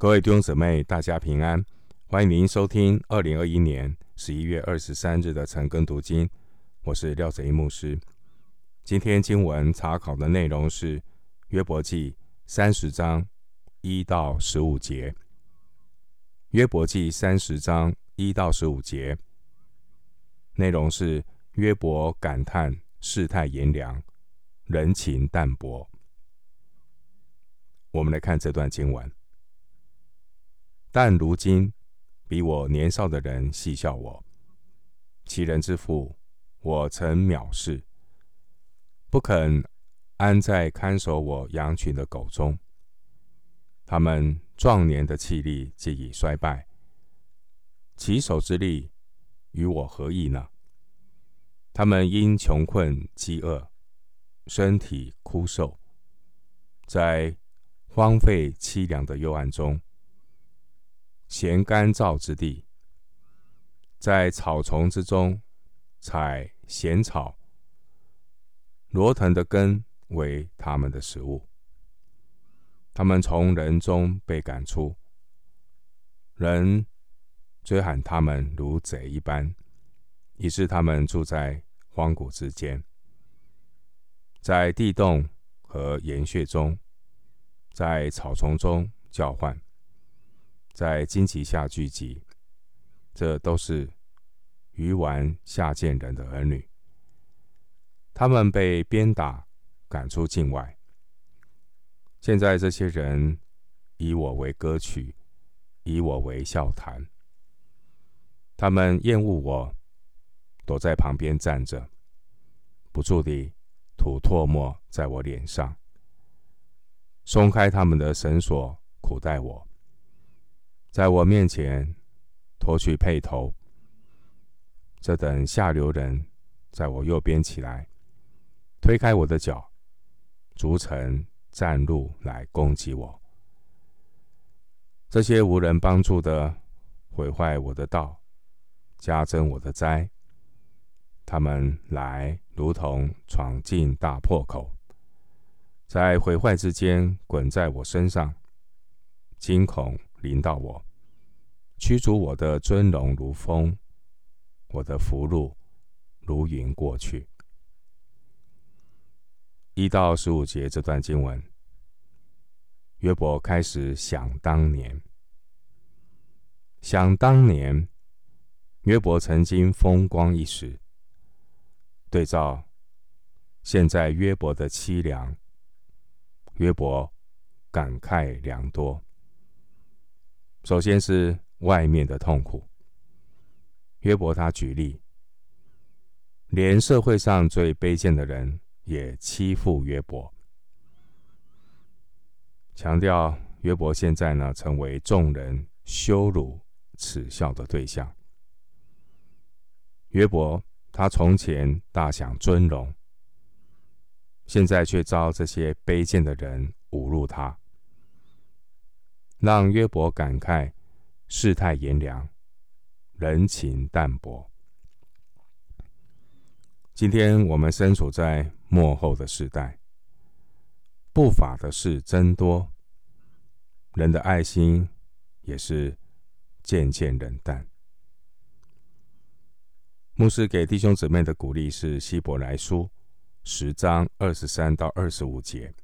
各位弟兄姊妹，大家平安！欢迎您收听二零二一年十一月二十三日的晨更读经。我是廖泽一牧师。今天经文查考的内容是约伯记三十章一到十五节。约伯记三十章一到十五节内容是约伯感叹世态炎凉，人情淡薄。我们来看这段经文。但如今，比我年少的人戏笑我，其人之父，我曾藐视，不肯安在看守我羊群的狗中。他们壮年的气力既已衰败，其手之力与我何异呢？他们因穷困饥饿，身体枯瘦，在荒废凄凉的幽暗中。咸干燥之地，在草丛之中采咸草，罗腾的根为他们的食物。他们从人中被赶出，人追喊他们如贼一般，以致他们住在荒谷之间，在地洞和岩穴中，在草丛中叫唤。在荆棘下聚集，这都是鱼丸下贱人的儿女。他们被鞭打，赶出境外。现在这些人以我为歌曲，以我为笑谈。他们厌恶我，躲在旁边站着，不住地吐唾沫在我脸上，松开他们的绳索，苦待我。在我面前脱去轡头，这等下流人在我右边起来，推开我的脚，逐城占路来攻击我。这些无人帮助的毁坏我的道，加增我的灾。他们来如同闯进大破口，在毁坏之间滚在我身上，惊恐。临到我，驱逐我的尊荣如风，我的福禄如云过去。一到十五节这段经文，约伯开始想当年，想当年，约伯曾经风光一时。对照现在约伯的凄凉，约伯感慨良多。首先是外面的痛苦。约伯他举例，连社会上最卑贱的人也欺负约伯，强调约伯现在呢成为众人羞辱耻笑的对象。约伯他从前大享尊荣，现在却遭这些卑贱的人侮辱他。让约伯感慨世态炎凉，人情淡薄。今天我们身处在末后的时代，不法的事增多，人的爱心也是渐渐冷淡。牧师给弟兄姊妹的鼓励是希伯来书十章二十三到二十五节。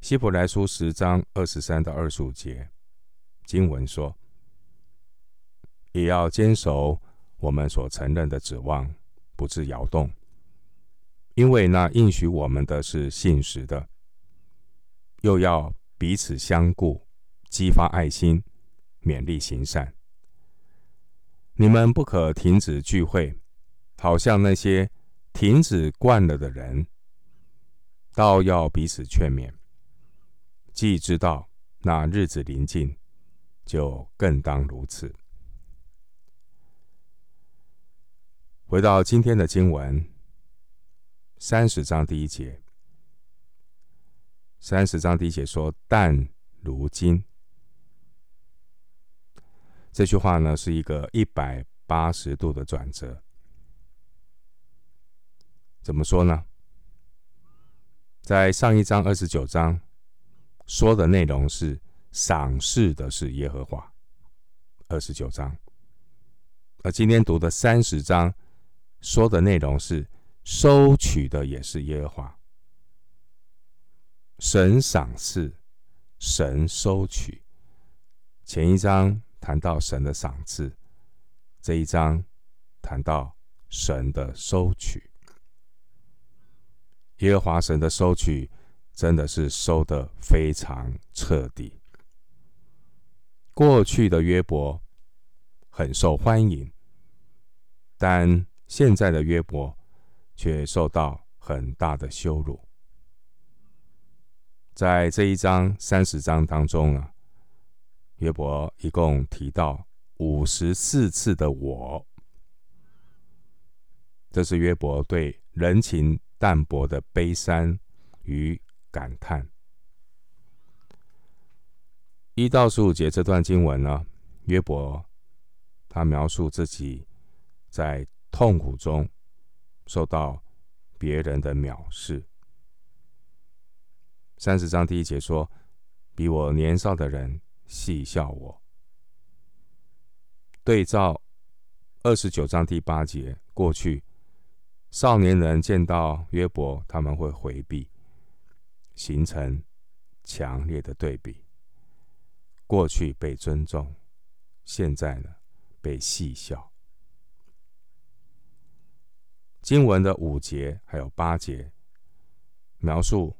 希伯来书十章二十三到二十五节经文说：“也要坚守我们所承认的指望，不致摇动，因为那应许我们的是信实的。又要彼此相顾，激发爱心，勉励行善。你们不可停止聚会，好像那些停止惯了的人，倒要彼此劝勉。”既知道那日子临近，就更当如此。回到今天的经文，三十章第一节。三十章第一节说：“但如今。”这句话呢，是一个一百八十度的转折。怎么说呢？在上一章二十九章。说的内容是赏赐的是耶和华。二十九章，而今天读的三十章说的内容是收取的也是耶和华。神赏赐，神收取。前一章谈到神的赏赐，这一章谈到神的收取。耶和华神的收取，真的是收得非常彻底。过去的约伯很受欢迎，但现在的约伯却受到很大的羞辱。在这一章三十章当中啊，约伯一共提到五十四次的“我”，这是约伯对人情淡薄的悲伤与感叹。一到十五节这段经文呢，约伯他描述自己在痛苦中受到别人的藐视。三十章第一节说：“比我年少的人戏笑我。”对照二十九章第八节，过去少年人见到约伯，他们会回避，形成强烈的对比。过去被尊重，现在呢，被戏笑。经文的五节还有八节描述。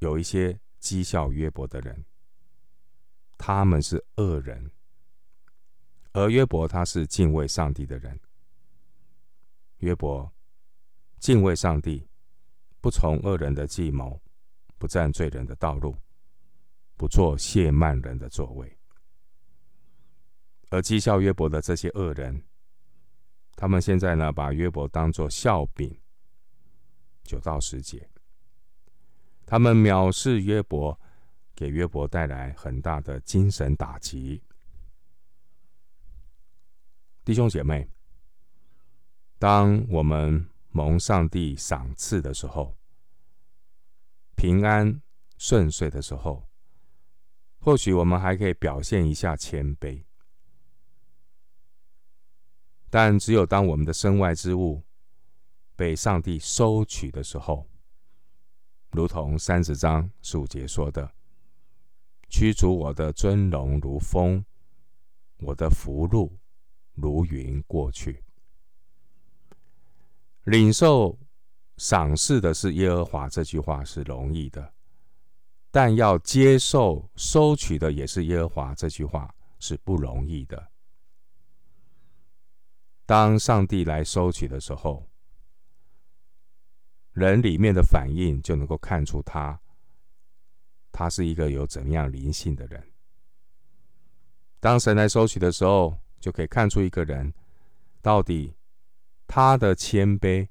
有一些讥笑约伯的人，他们是恶人，而约伯他是敬畏上帝的人。约伯敬畏上帝，不从恶人的计谋，不占罪人的道路，不坐亵慢人的座位。而讥笑约伯的这些恶人，他们现在呢，把约伯当作笑柄。九到十节。他们藐视约伯，给约伯带来很大的精神打击。弟兄姐妹，当我们蒙上帝赏赐的时候，平安顺遂的时候，或许我们还可以表现一下谦卑。但只有当我们的身外之物被上帝收取的时候，如同三十章十五节说的：“驱逐我的尊荣如风，我的福禄如云过去。领受赏赐的是耶和华，这句话是容易的；但要接受收取的也是耶和华，这句话是不容易的。当上帝来收取的时候，人里面的反应就能够看出他，他是一个有怎样灵性的人。当神来收取的时候，就可以看出一个人到底他的谦卑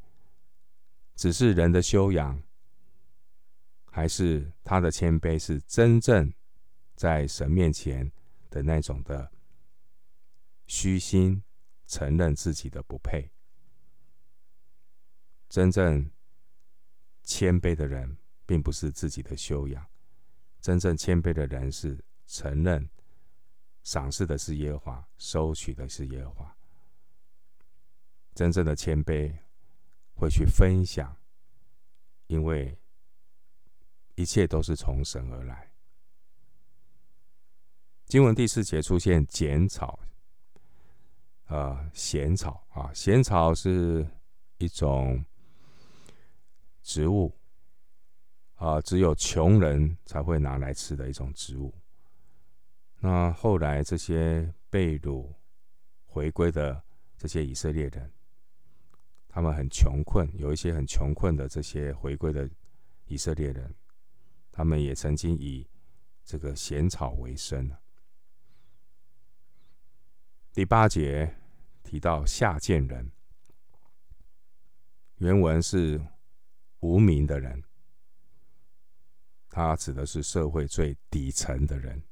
只是人的修养，还是他的谦卑是真正在神面前的那种的虚心承认自己的不配，真正。谦卑的人，并不是自己的修养。真正谦卑的人是承认赏赐的是耶和华，收取的是耶和华。真正的谦卑会去分享，因为一切都是从神而来。经文第四节出现剪草，呃，咸草啊，咸草是一种。植物啊，只有穷人才会拿来吃的一种植物。那后来这些被掳回归的这些以色列人，他们很穷困，有一些很穷困的这些回归的以色列人，他们也曾经以这个咸草为生。第八节提到下贱人，原文是。无名的人，他指的是社会最底层的人。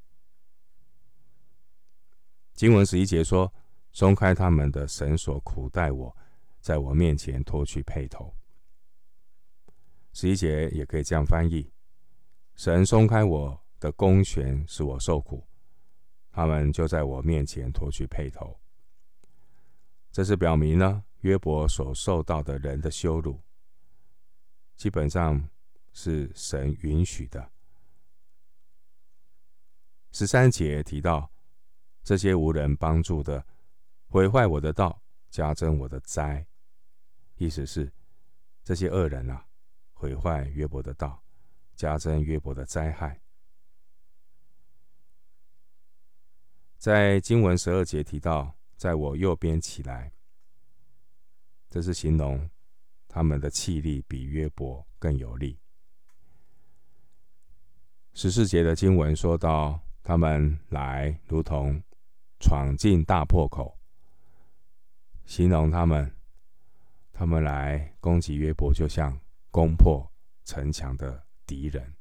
经文十一节说：“松开他们的绳索，苦待我，在我面前脱去轡头。”十一节也可以这样翻译：“神松开我的弓弦，使我受苦，他们就在我面前脱去轡头。这是表明呢，约伯所受到的人的羞辱，基本上是神允许的。十三节提到，这些无人帮助的，毁坏我的道，加增我的灾。意思是，这些恶人啊，毁坏约伯的道，加增约伯的灾害。在经文十二节提到，在我右边起来，这是形容他们的气力比约伯更有力。十四节的经文说到，他们来如同闯进大破口，形容他们，他们来攻击约伯，就像攻破城墙的敌人。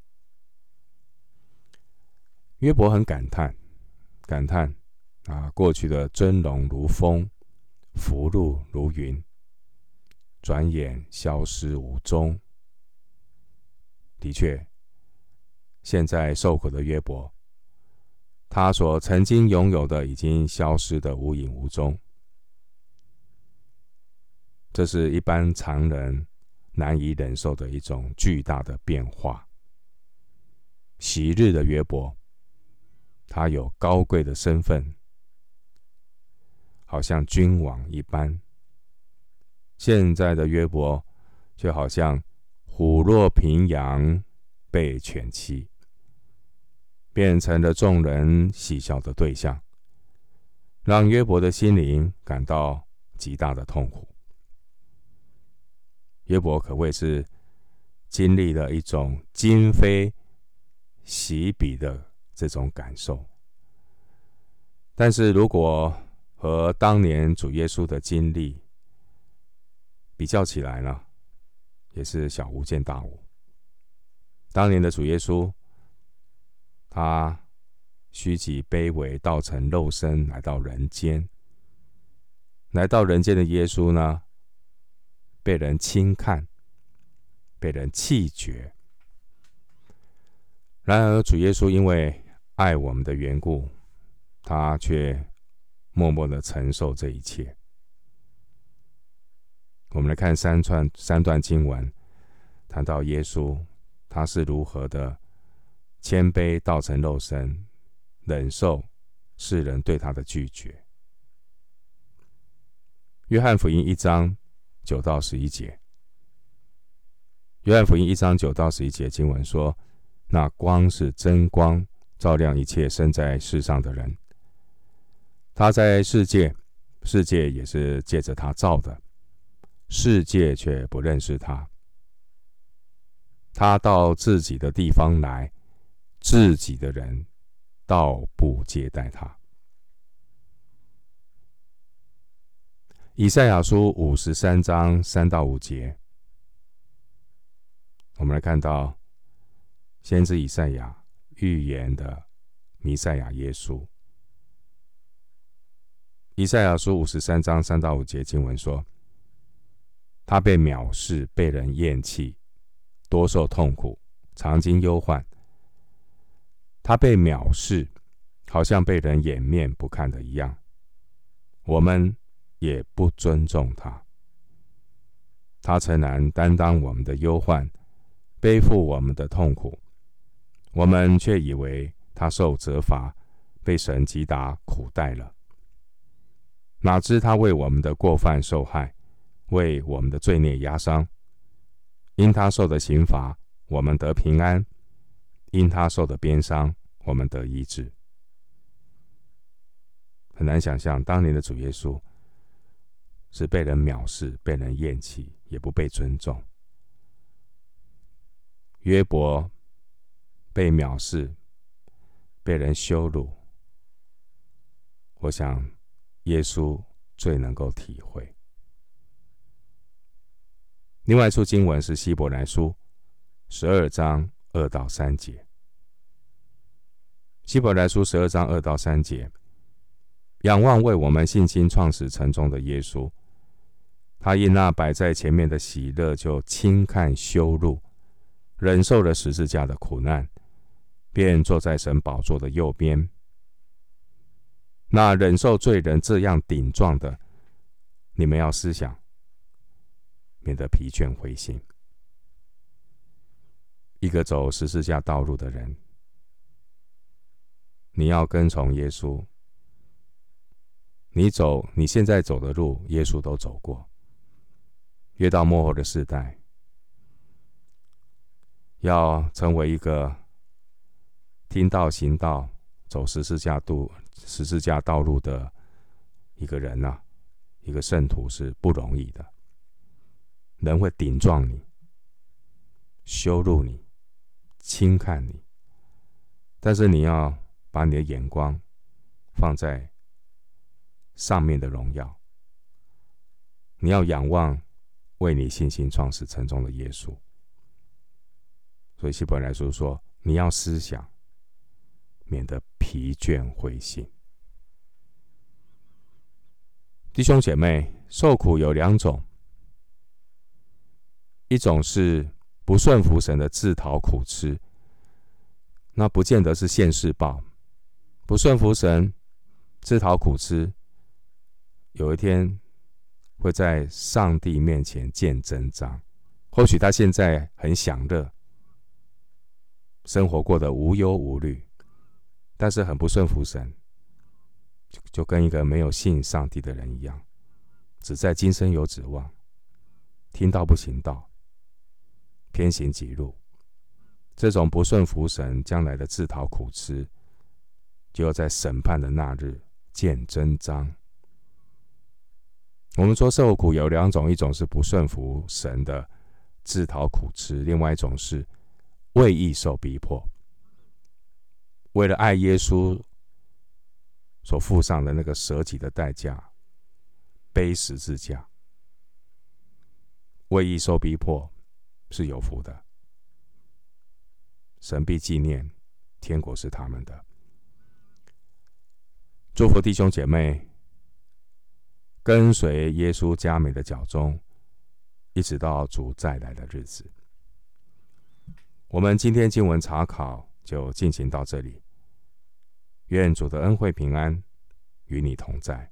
约伯很感叹。感叹啊，过去的尊荣如风，福禄如云，转眼消失无踪。的确，现在受苦的约伯，他所曾经拥有的已经消失的无影无踪。这是一般常人难以忍受的一种巨大的变化。昔日的约伯。他有高贵的身份，好像君王一般。现在的约伯，就好像虎落平阳被犬欺，变成了众人戏笑的对象，让约伯的心灵感到极大的痛苦。约伯可谓是经历了一种今非昔比的。这种感受，但是如果和当年主耶稣的经历比较起来呢，也是小巫见大巫。当年的主耶稣，他虚己卑微，道成肉身来到人间。来到人间的耶稣呢，被人轻看，被人弃绝。然而主耶稣因为爱我们的缘故，他却默默的承受这一切。我们来看三串三段经文，谈到耶稣他是如何的谦卑，道成肉身，忍受世人对他的拒绝。约翰福音一章九到十一节，约翰福音一章九到十一节经文说：“那光是真光。”照亮一切生在世上的人。他在世界，世界也是借着他造的，世界却不认识他。他到自己的地方来，自己的人倒不接待他。以赛亚书五十三章三到五节，我们来看到先知以赛亚。预言的弥赛亚耶稣，以赛亚书五十三章三到五节经文说：“他被藐视，被人厌弃，多受痛苦，常经忧患。他被藐视，好像被人掩面不看的一样。我们也不尊重他。他诚然担当我们的忧患，背负我们的痛苦。”我们却以为他受责罚，被神击打苦待了。哪知他为我们的过犯受害，为我们的罪孽压伤。因他受的刑罚，我们得平安；因他受的鞭伤，我们得医治。很难想象，当年的主耶稣是被人藐视、被人厌弃，也不被尊重。约伯。被藐视，被人羞辱，我想耶稣最能够体会。另外一处经文是希伯来书十二章二到三节。希伯来书十二章二到三节，仰望为我们信心创始成终的耶稣，他因那摆在前面的喜乐，就轻看羞辱，忍受了十字架的苦难。便坐在神宝座的右边。那忍受罪人这样顶撞的，你们要思想，免得疲倦灰心。一个走十字架道路的人，你要跟从耶稣。你走你现在走的路，耶稣都走过。越到末后的世代，要成为一个听道行道、走十字架度、十字架道路的一个人呐、啊，一个圣徒是不容易的。人会顶撞你、羞辱你、轻看你，但是你要把你的眼光放在上面的荣耀，你要仰望为你信心创始成终的耶稣。所以希伯来书说，你要思想，免得疲倦灰心。弟兄姐妹，受苦有两种，一种是不顺服神的自讨苦吃，那不见得是现世报，不顺服神，自讨苦吃。有一天会在上帝面前见真章。或许他现在很享乐，生活过得无忧无虑，但是很不顺服神，就就跟一个没有信上帝的人一样，只在今生有指望，听道不行道，偏行己路。这种不顺服神，将来的自讨苦吃，就要在审判的那日见真章。我们说受苦有两种，一种是不顺服神的自讨苦吃，另外一种是为义受逼迫，为了爱耶稣所付上的那个舍己的代价，背十字架，为义受逼迫是有福的，神必纪念，天国是他们的。祝福弟兄姐妹。跟随耶稣加美的脚踪，一直到主再来的日子。我们今天经文查考就进行到这里。愿主的恩惠平安与你同在。